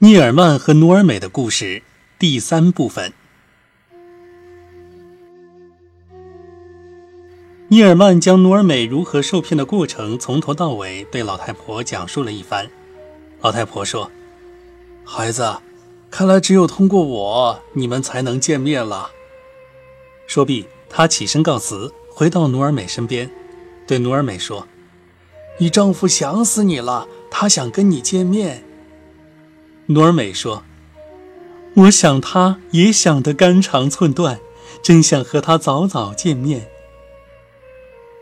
聂尔曼和努尔美的故事第三部分。聂尔曼将努尔美如何受骗的过程从头到尾对老太婆讲述了一番。老太婆说：“孩子，看来只有通过我，你们才能见面了。”说毕，她起身告辞，回到努尔美身边，对努尔美说：“你丈夫想死你了，他想跟你见面。”努尔美说：“我想他也想得肝肠寸断，真想和他早早见面。”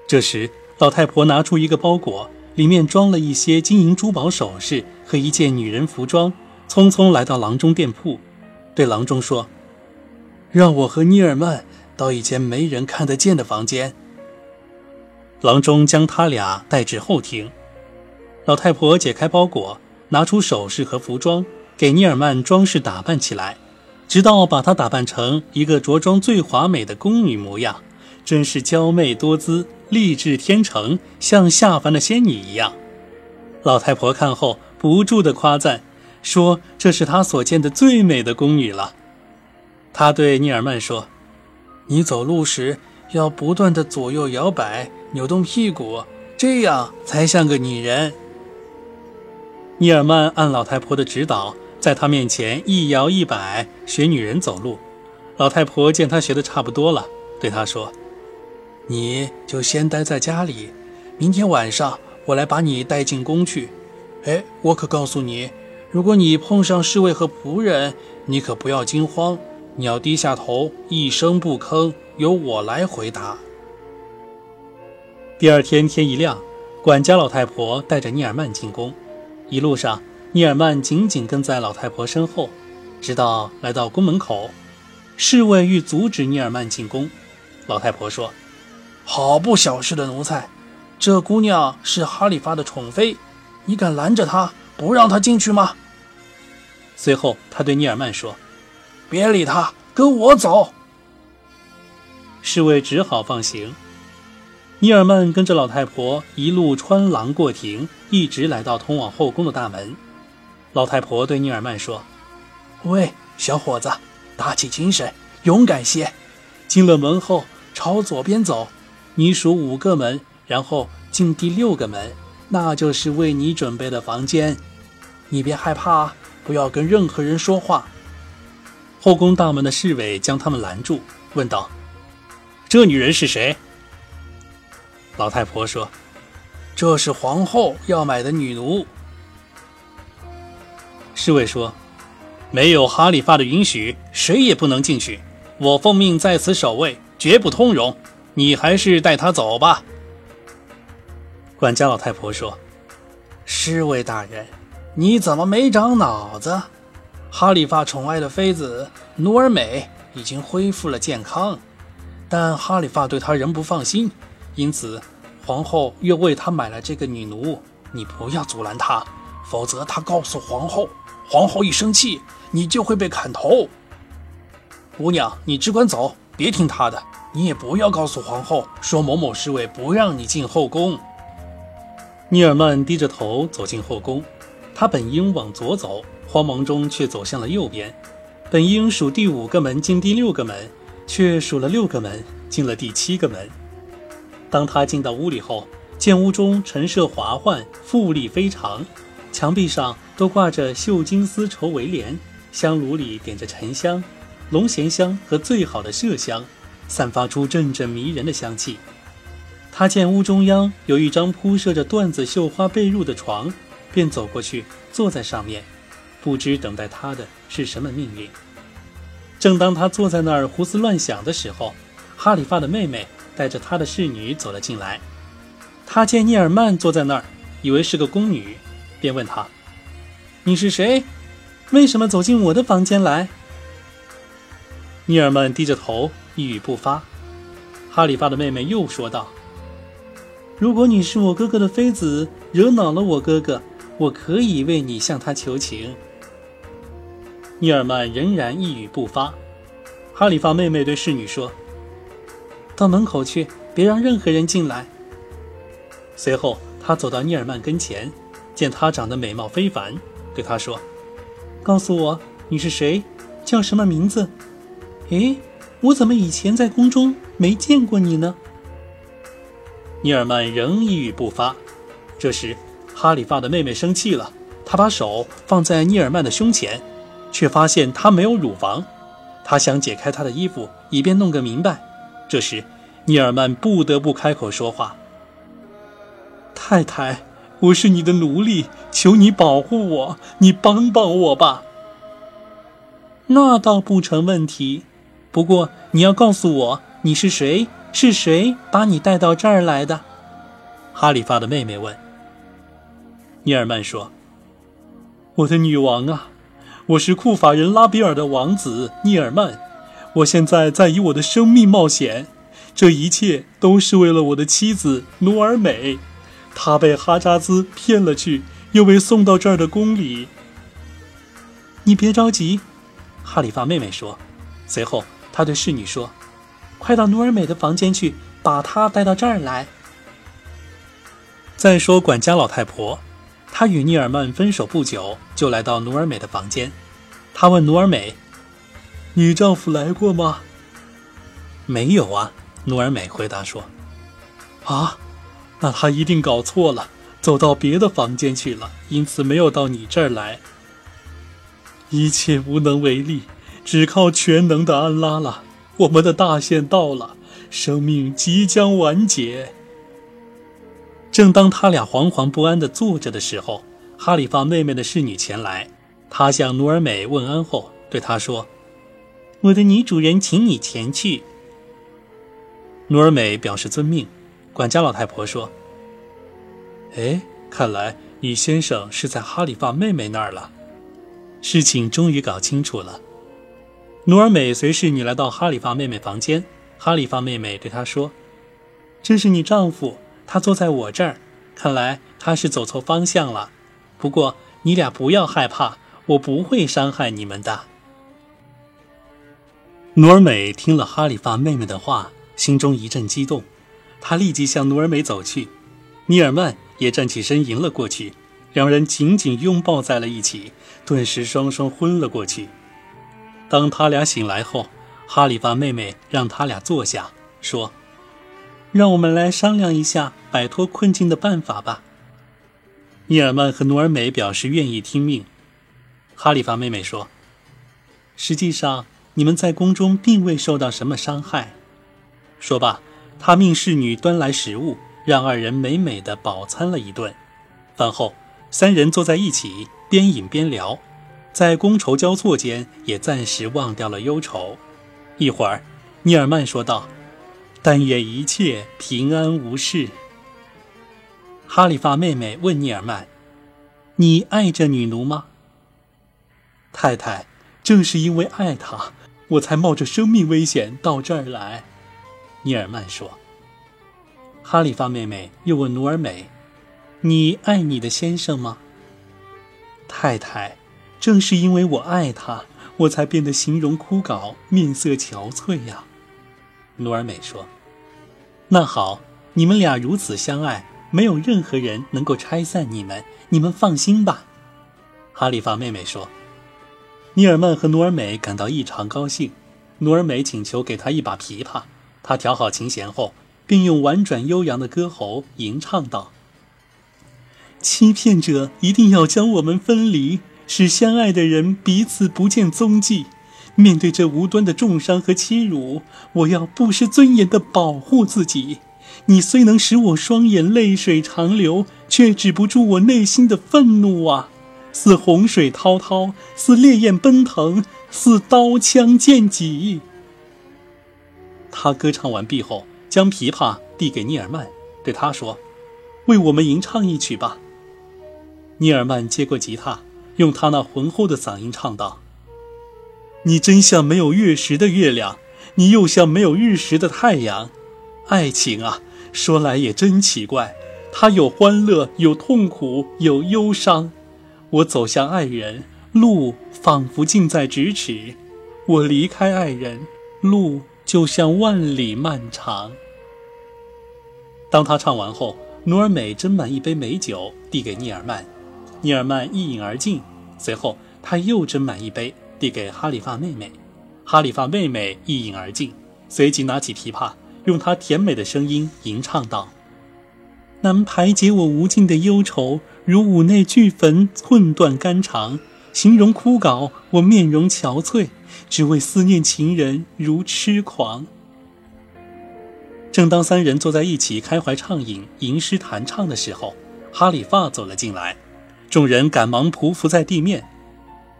这时，老太婆拿出一个包裹，里面装了一些金银珠宝首饰和一件女人服装，匆匆来到郎中店铺，对郎中说：“让我和尼尔曼到一间没人看得见的房间。”郎中将他俩带至后厅，老太婆解开包裹，拿出首饰和服装。给尼尔曼装饰打扮起来，直到把她打扮成一个着装最华美的宫女模样，真是娇媚多姿、丽质天成，像下凡的仙女一样。老太婆看后不住地夸赞，说这是她所见的最美的宫女了。她对尼尔曼说：“你走路时要不断地左右摇摆、扭动屁股，这样才像个女人。”尼尔曼按老太婆的指导。在他面前一摇一摆，学女人走路。老太婆见他学的差不多了，对他说：“你就先待在家里，明天晚上我来把你带进宫去。哎，我可告诉你，如果你碰上侍卫和仆人，你可不要惊慌，你要低下头，一声不吭，由我来回答。”第二天天一亮，管家老太婆带着尼尔曼进宫，一路上。尼尔曼紧紧跟在老太婆身后，直到来到宫门口，侍卫欲阻止尼尔曼进宫。老太婆说：“好不小事的奴才，这姑娘是哈里发的宠妃，你敢拦着她，不让她进去吗？”随后，他对尼尔曼说：“别理他，跟我走。”侍卫只好放行。尼尔曼跟着老太婆一路穿廊过庭，一直来到通往后宫的大门。老太婆对尼尔曼说：“喂，小伙子，打起精神，勇敢些。进了门后，朝左边走，你数五个门，然后进第六个门，那就是为你准备的房间。你别害怕，不要跟任何人说话。”后宫大门的侍卫将他们拦住，问道：“这女人是谁？”老太婆说：“这是皇后要买的女奴。”侍卫说：“没有哈里发的允许，谁也不能进去。我奉命在此守卫，绝不通融。你还是带他走吧。”管家老太婆说：“侍卫大人，你怎么没长脑子？哈里发宠爱的妃子努尔美已经恢复了健康，但哈里发对她仍不放心，因此皇后又为她买了这个女奴。你不要阻拦她，否则她告诉皇后。”皇后一生气，你就会被砍头。姑娘，你只管走，别听她的。你也不要告诉皇后说某某侍卫不让你进后宫。尼尔曼低着头走进后宫，他本应往左走，慌忙中却走向了右边。本应数第五个门进第六个门，却数了六个门进了第七个门。当他进到屋里后，见屋中陈设华焕，富丽非常。墙壁上都挂着绣金丝绸围帘，香炉里点着沉香、龙涎香和最好的麝香，散发出阵阵迷人的香气。他见屋中央有一张铺设着缎子绣花被褥的床，便走过去坐在上面，不知等待他的是什么命运。正当他坐在那儿胡思乱想的时候，哈里发的妹妹带着她的侍女走了进来。他见聂尔曼坐在那儿，以为是个宫女。便问他：“你是谁？为什么走进我的房间来？”尼尔曼低着头，一语不发。哈里发的妹妹又说道：“如果你是我哥哥的妃子，惹恼了我哥哥，我可以为你向他求情。”尼尔曼仍然一语不发。哈里发妹妹对侍女说：“到门口去，别让任何人进来。”随后，他走到尼尔曼跟前。见她长得美貌非凡，对她说：“告诉我你是谁，叫什么名字？诶，我怎么以前在宫中没见过你呢？尼尔曼仍一语不发。这时，哈里发的妹妹生气了，她把手放在尼尔曼的胸前，却发现他没有乳房。她想解开他的衣服，以便弄个明白。这时，尼尔曼不得不开口说话：“太太，我是你的奴隶，求你保护我，你帮帮我吧。”那倒不成问题，不过你要告诉我你是谁，是谁把你带到这儿来的？哈里发的妹妹问。尼尔曼说：“我的女王啊，我是库法人拉比尔的王子尼尔曼，我现在在以我的生命冒险，这一切都是为了我的妻子努尔美，他被哈扎兹骗了去，又被送到这儿的宫里。你别着急。”哈里发妹妹说，随后他对侍女说：“快到努尔美的房间去，把她带到这儿来。”再说管家老太婆，她与尼尔曼分手不久，就来到努尔美的房间。她问努尔美：“你丈夫来过吗？”“没有啊。”努尔美回答说。“啊，那他一定搞错了，走到别的房间去了，因此没有到你这儿来。”一切无能为力，只靠全能的安拉了。我们的大限到了，生命即将完结。正当他俩惶惶不安地坐着的时候，哈里发妹妹的侍女前来，她向努尔美问安后，对她说：“我的女主人，请你前去。”努尔美表示遵命。管家老太婆说：“哎，看来你先生是在哈里发妹妹那儿了。”事情终于搞清楚了。努尔美随侍女来到哈里发妹妹房间，哈里发妹妹对她说：“这是你丈夫，他坐在我这儿。看来他是走错方向了。不过你俩不要害怕，我不会伤害你们的。”努尔美听了哈里发妹妹的话，心中一阵激动，他立即向努尔美走去，尼尔曼也站起身迎了过去。两人紧紧拥抱在了一起，顿时双双昏了过去。当他俩醒来后，哈里发妹妹让他俩坐下，说：“让我们来商量一下摆脱困境的办法吧。”尼尔曼和努尔美表示愿意听命。哈里发妹妹说：“实际上，你们在宫中并未受到什么伤害。”说罢，他命侍女端来食物，让二人美美的饱餐了一顿。饭后。三人坐在一起，边饮边聊，在觥筹交错间，也暂时忘掉了忧愁。一会儿，尼尔曼说道：“但愿一切平安无事。”哈里发妹妹问尼尔曼：“你爱这女奴吗？”太太，正是因为爱她，我才冒着生命危险到这儿来。”尼尔曼说。哈里发妹妹又问努尔美。你爱你的先生吗，太太？正是因为我爱他，我才变得形容枯槁、面色憔悴呀。努尔美说：“那好，你们俩如此相爱，没有任何人能够拆散你们，你们放心吧。”哈里发妹妹说：“尼尔曼和努尔美感到异常高兴。努尔美请求给他一把琵琶，他调好琴弦后，并用婉转悠扬的歌喉吟唱道。”欺骗者一定要将我们分离，使相爱的人彼此不见踪迹。面对这无端的重伤和欺辱，我要不失尊严地保护自己。你虽能使我双眼泪水长流，却止不住我内心的愤怒啊！似洪水滔滔，似烈焰奔腾，似刀枪剑戟。他歌唱完毕后，将琵琶递给尼尔曼，对他说：“为我们吟唱一曲吧。”尼尔曼接过吉他，用他那浑厚的嗓音唱道：“你真像没有月食的月亮，你又像没有日食的太阳。爱情啊，说来也真奇怪，它有欢乐，有痛苦，有忧伤。我走向爱人，路仿佛近在咫尺；我离开爱人，路就像万里漫长。”当他唱完后，努尔美斟满一杯美酒，递给尼尔曼。尼尔曼一饮而尽，随后他又斟满一杯，递给哈里发妹妹。哈里发妹妹一饮而尽，随即拿起琵琶，用她甜美的声音吟唱道：“能排解我无尽的忧愁，如五内俱焚，寸断肝肠；形容枯槁，我面容憔悴，只为思念情人如痴狂。”正当三人坐在一起开怀畅饮、吟诗弹唱的时候，哈里发走了进来，众人赶忙匍匐在地面。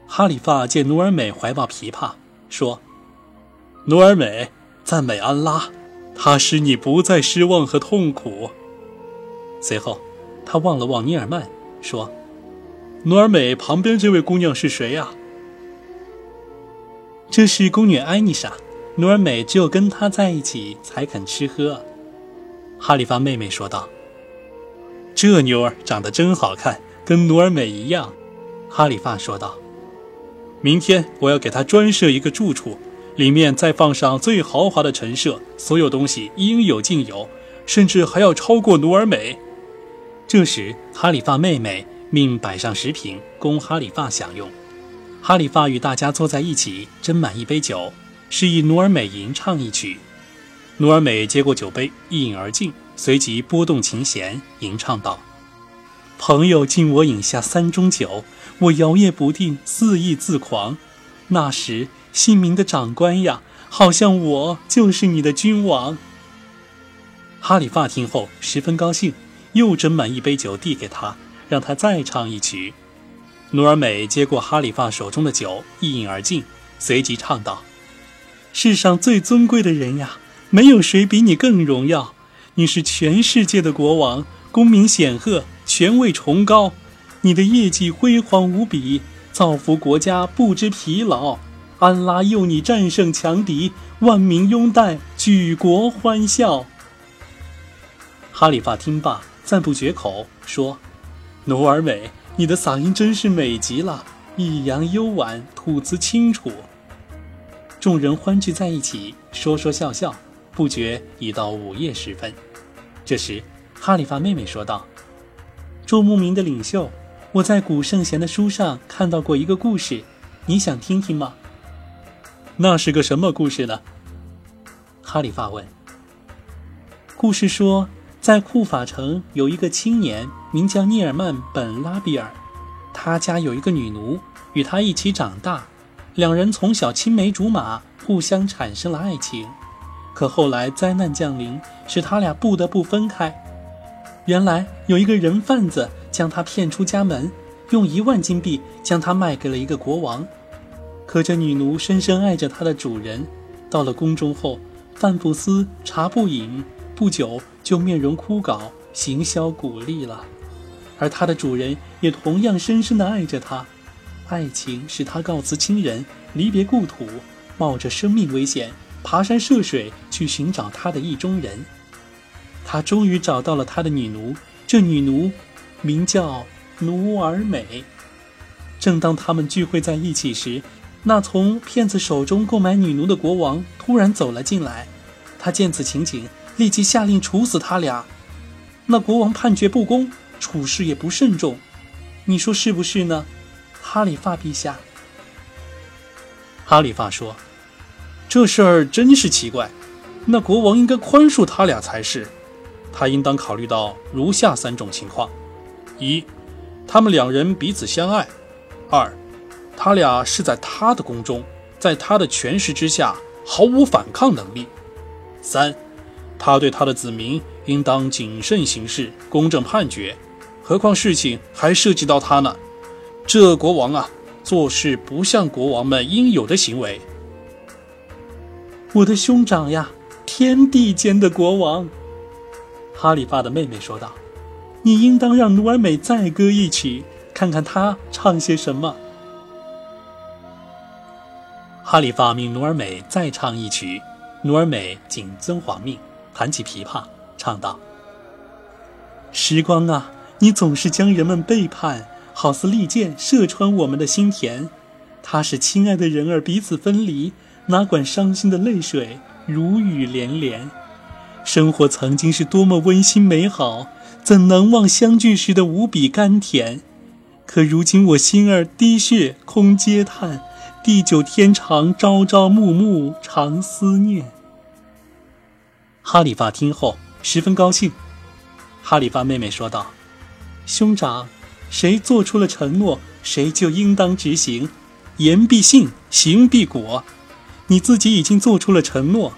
哈里发见努尔美怀抱琵琶。说：“努尔美，赞美安拉，他使你不再失望和痛苦。”随后，他望了望尼尔曼，说：“努尔美旁边这位姑娘是谁呀？”“这是宫女艾妮莎。”努尔美只有跟她在一起才肯吃喝。”哈里发妹妹说道。“这妞儿长得真好看，跟努尔美一样。”哈里发说道。明天我要给她专设一个住处，里面再放上最豪华的陈设，所有东西应有尽有，甚至还要超过努尔美。这时，哈里发妹妹命摆上食品供哈里发享用。哈里发与大家坐在一起，斟满一杯酒，示意努尔美吟唱一曲。努尔美接过酒杯，一饮而尽，随即拨动琴弦，吟唱道。朋友敬我饮下三盅酒，我摇曳不定，肆意自狂。那时姓名的长官呀，好像我就是你的君王。哈里发听后十分高兴，又斟满一杯酒递给他，让他再唱一曲。努尔美接过哈里发手中的酒，一饮而尽，随即唱道：“世上最尊贵的人呀，没有谁比你更荣耀。你是全世界的国王，功名显赫。”权位崇高，你的业绩辉煌无比，造福国家不知疲劳。安拉佑你战胜强敌，万民拥戴，举国欢笑。哈里发听罢，赞不绝口，说：“努尔美，你的嗓音真是美极了，抑扬悠婉，吐字清楚。”众人欢聚在一起，说说笑笑，不觉已到午夜时分。这时，哈里发妹妹说道。周牧民的领袖，我在古圣贤的书上看到过一个故事，你想听听吗？那是个什么故事呢？哈里发问。故事说，在库法城有一个青年，名叫聂尔曼本拉比尔，他家有一个女奴，与他一起长大，两人从小青梅竹马，互相产生了爱情。可后来灾难降临，使他俩不得不分开。原来有一个人贩子将他骗出家门，用一万金币将他卖给了一个国王。可这女奴深深爱着她的主人，到了宫中后，饭不思，茶不饮，不久就面容枯槁，形销骨立了。而它的主人也同样深深地爱着它，爱情使他告辞亲人，离别故土，冒着生命危险，爬山涉水去寻找他的意中人。他终于找到了他的女奴，这女奴名叫努尔美。正当他们聚会在一起时，那从骗子手中购买女奴的国王突然走了进来。他见此情景，立即下令处死他俩。那国王判决不公，处事也不慎重，你说是不是呢，哈里发陛下？哈里发说：“这事儿真是奇怪，那国王应该宽恕他俩才是。”他应当考虑到如下三种情况：一，他们两人彼此相爱；二，他俩是在他的宫中，在他的权势之下毫无反抗能力；三，他对他的子民应当谨慎行事，公正判决。何况事情还涉及到他呢？这国王啊，做事不像国王们应有的行为。我的兄长呀，天地间的国王。哈里发的妹妹说道：“你应当让努尔美再歌一曲，看看他唱些什么。”哈里发命努尔美再唱一曲，努尔美谨遵皇命，弹起琵琶，唱道：“时光啊，你总是将人们背叛，好似利箭射穿我们的心田。他使亲爱的人儿彼此分离，哪管伤心的泪水如雨连连。”生活曾经是多么温馨美好，怎能忘相聚时的无比甘甜？可如今我心儿滴血空嗟叹，地久天长，朝朝暮暮常思念。哈里发听后十分高兴。哈里发妹妹说道：“兄长，谁做出了承诺，谁就应当执行，言必信，行必果。你自己已经做出了承诺。”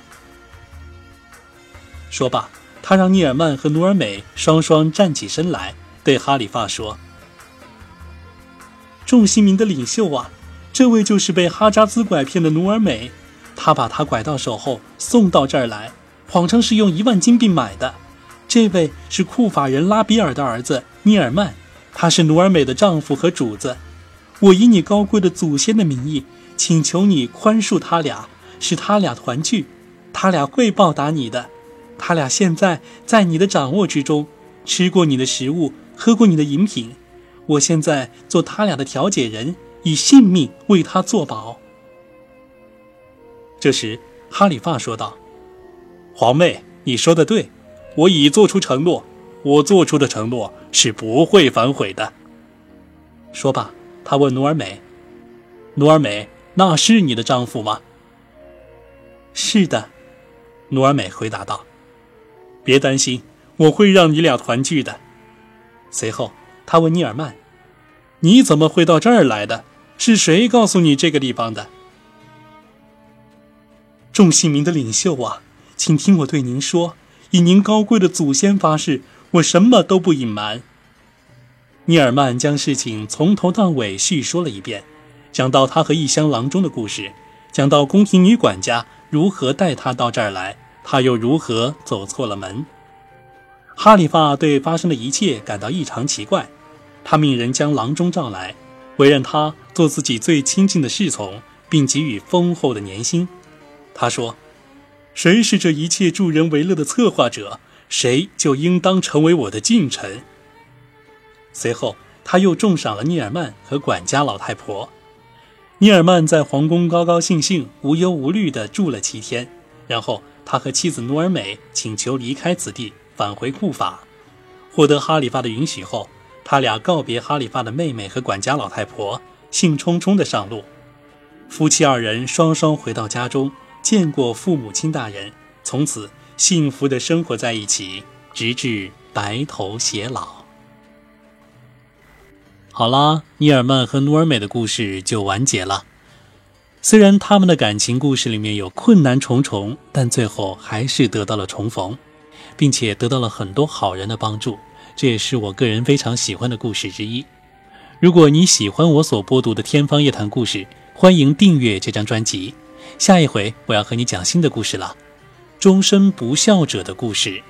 说罢，他让聂尔曼和努尔美双双站起身来，对哈里发说。众星民的领袖啊，这位就是被哈扎兹拐骗的努尔美，他把他拐到手后送到这儿来，谎称是用一万金币买的。这位是库法人拉比尔的儿子尼尔曼，他是努尔美的丈夫和主子。我以你高贵的祖先的名义，请求你宽恕他俩，使他俩团聚。他俩会报答你的。他俩现在在你的掌握之中，吃过你的食物，喝过你的饮品。我现在做他俩的调解人，以性命为他作保。这时，哈里发说道：“皇妹，你说的对，我已做出承诺，我做出的承诺是不会反悔的。”说罢，他问努尔美：“努尔美，那是你的丈夫吗？”“是的。”努尔美回答道。“别担心，我会让你俩团聚的。”随后。他问尼尔曼：“你怎么会到这儿来的？是谁告诉你这个地方的？”众姓民的领袖啊，请听我对您说，以您高贵的祖先发誓，我什么都不隐瞒。尼尔曼将事情从头到尾叙说了一遍，讲到他和异乡郎中的故事，讲到宫廷女管家如何带他到这儿来，他又如何走错了门。哈里发对发生的一切感到异常奇怪。他命人将郎中召来，委任他做自己最亲近的侍从，并给予丰厚的年薪。他说：“谁是这一切助人为乐的策划者，谁就应当成为我的近臣。”随后，他又重赏了聂尔曼和管家老太婆。聂尔曼在皇宫高高兴兴、无忧无虑地住了七天，然后他和妻子努尔美请求离开此地，返回库法。获得哈里发的允许后。他俩告别哈里发的妹妹和管家老太婆，兴冲冲地上路。夫妻二人双双回到家中，见过父母亲大人，从此幸福的生活在一起，直至白头偕老。好啦，尼尔曼和努尔美的故事就完结了。虽然他们的感情故事里面有困难重重，但最后还是得到了重逢，并且得到了很多好人的帮助。这也是我个人非常喜欢的故事之一。如果你喜欢我所播读的《天方夜谭》故事，欢迎订阅这张专辑。下一回我要和你讲新的故事了，终身不孝者的故事。